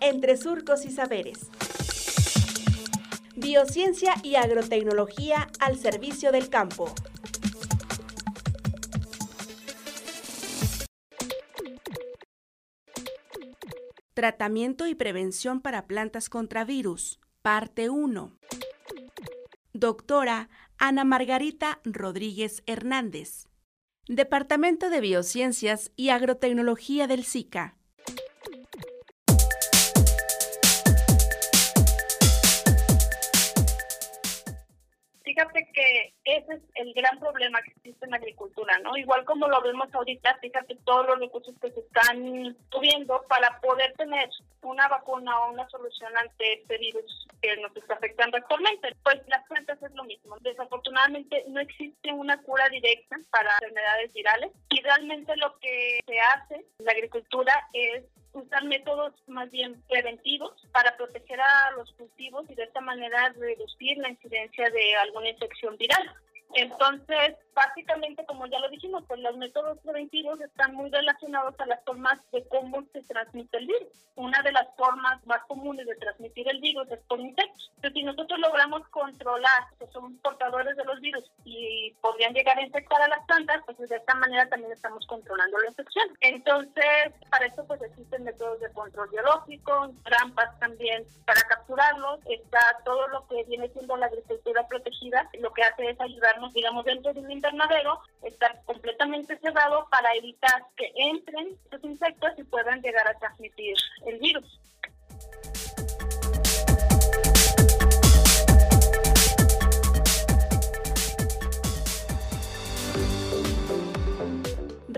entre surcos y saberes. Biociencia y agrotecnología al servicio del campo. Tratamiento y prevención para plantas contra virus, parte 1. Doctora Ana Margarita Rodríguez Hernández. Departamento de Biociencias y Agrotecnología del SICA. Fíjate que ese es el gran problema que existe en la agricultura, ¿no? Igual como lo vemos ahorita, fíjate todos los recursos que se están subiendo para poder tener una vacuna o una solución ante este virus que nos está afectando actualmente. Pues las plantas es lo mismo. Desafortunadamente no existe una cura directa para enfermedades virales y realmente lo que se hace en la agricultura es usar métodos más bien preventivos para proteger a los cultivos y de esta manera reducir la incidencia de alguna infección viral. Entonces, básicamente, como ya lo dijimos, pues los métodos preventivos están muy relacionados a las formas de cómo se transmite el virus. Una de las formas más comunes de transmitir el virus es por insectos. Controlar que son portadores de los virus y podrían llegar a infectar a las plantas, pues de esta manera también estamos controlando la infección. Entonces, para eso pues existen métodos de control biológico, trampas también para capturarlos. Está todo lo que viene siendo la agricultura protegida, lo que hace es ayudarnos, digamos, dentro de un invernadero, estar completamente cerrado para evitar que entren estos insectos y puedan llegar a transmitir el virus.